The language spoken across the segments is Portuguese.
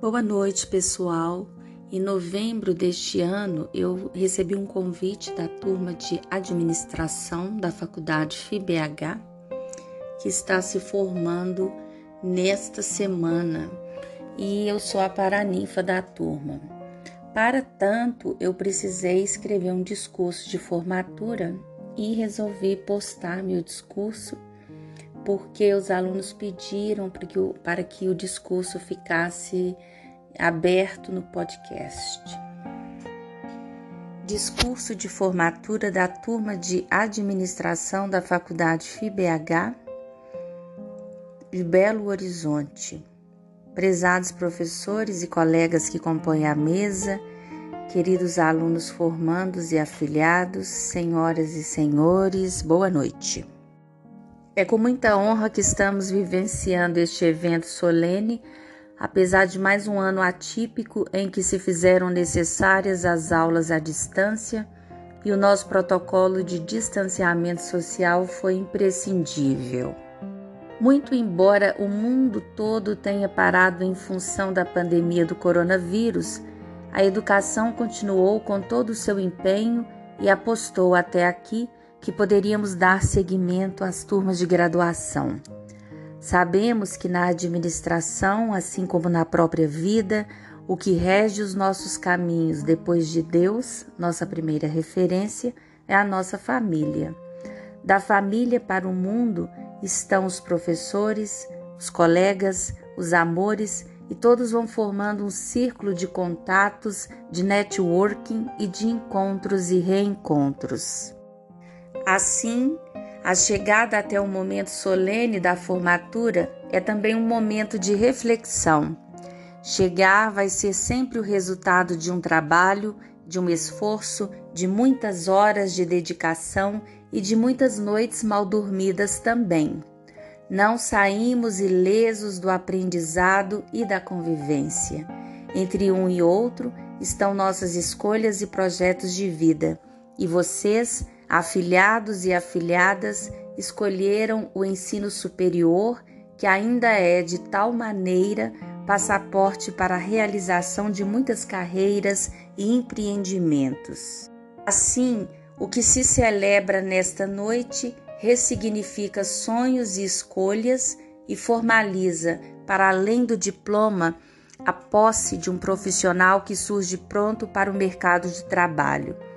Boa noite, pessoal. Em novembro deste ano, eu recebi um convite da turma de administração da Faculdade FIBH, que está se formando nesta semana, e eu sou a paraninfa da turma. Para tanto, eu precisei escrever um discurso de formatura e resolvi postar meu discurso porque os alunos pediram para que o, para que o discurso ficasse aberto no podcast. Discurso de formatura da turma de administração da Faculdade FIBH de Belo Horizonte. Prezados professores e colegas que compõem a mesa, queridos alunos formandos e afiliados, senhoras e senhores, boa noite. É com muita honra que estamos vivenciando este evento solene, apesar de mais um ano atípico em que se fizeram necessárias as aulas à distância e o nosso protocolo de distanciamento social foi imprescindível. Muito embora o mundo todo tenha parado em função da pandemia do coronavírus, a educação continuou com todo o seu empenho e apostou até aqui que poderíamos dar seguimento às turmas de graduação. Sabemos que na administração, assim como na própria vida, o que rege os nossos caminhos depois de Deus, nossa primeira referência, é a nossa família. Da família para o mundo estão os professores, os colegas, os amores e todos vão formando um círculo de contatos, de networking e de encontros e reencontros. Assim, a chegada até o momento solene da formatura é também um momento de reflexão. Chegar vai ser sempre o resultado de um trabalho, de um esforço, de muitas horas de dedicação e de muitas noites mal dormidas também. Não saímos ilesos do aprendizado e da convivência. Entre um e outro estão nossas escolhas e projetos de vida, e vocês Afiliados e afiliadas escolheram o ensino superior, que ainda é de tal maneira passaporte para a realização de muitas carreiras e empreendimentos. Assim, o que se celebra nesta noite ressignifica sonhos e escolhas e formaliza, para além do diploma, a posse de um profissional que surge pronto para o mercado de trabalho.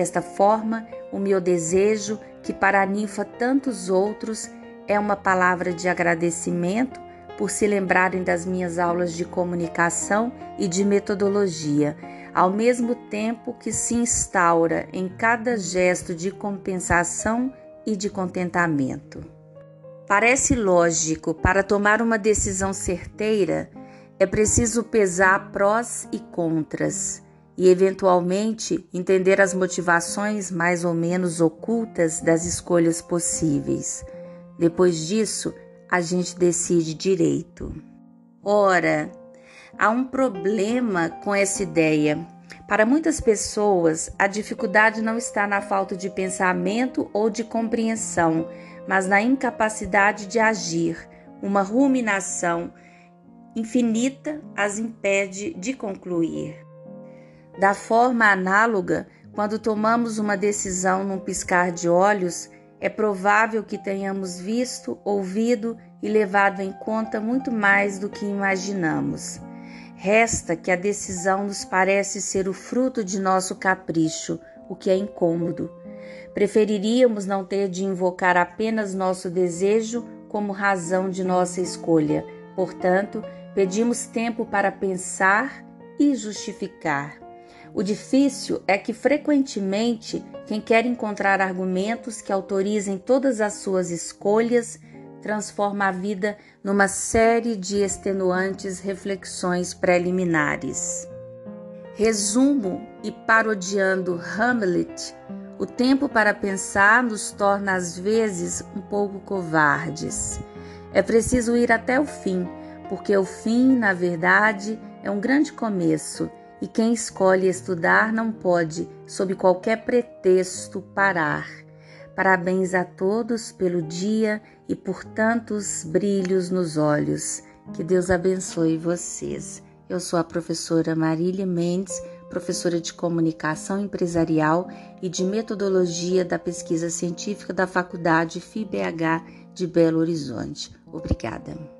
Desta forma, o meu desejo, que para a ninfa tantos outros, é uma palavra de agradecimento por se lembrarem das minhas aulas de comunicação e de metodologia, ao mesmo tempo que se instaura em cada gesto de compensação e de contentamento. Parece lógico, para tomar uma decisão certeira, é preciso pesar prós e contras e, eventualmente, entender as motivações mais ou menos ocultas das escolhas possíveis. Depois disso, a gente decide direito. Ora, há um problema com essa ideia. Para muitas pessoas, a dificuldade não está na falta de pensamento ou de compreensão, mas na incapacidade de agir. Uma ruminação infinita as impede de concluir. Da forma análoga, quando tomamos uma decisão num piscar de olhos, é provável que tenhamos visto, ouvido e levado em conta muito mais do que imaginamos. Resta que a decisão nos parece ser o fruto de nosso capricho, o que é incômodo. Preferiríamos não ter de invocar apenas nosso desejo como razão de nossa escolha. Portanto, pedimos tempo para pensar e justificar. O difícil é que, frequentemente, quem quer encontrar argumentos que autorizem todas as suas escolhas transforma a vida numa série de extenuantes reflexões preliminares. Resumo e parodiando Hamlet, o tempo para pensar nos torna às vezes um pouco covardes. É preciso ir até o fim, porque o fim, na verdade, é um grande começo e quem escolhe estudar não pode, sob qualquer pretexto, parar. Parabéns a todos pelo dia e por tantos brilhos nos olhos. Que Deus abençoe vocês. Eu sou a professora Marília Mendes, professora de Comunicação Empresarial e de Metodologia da Pesquisa Científica da Faculdade FIBH de Belo Horizonte. Obrigada.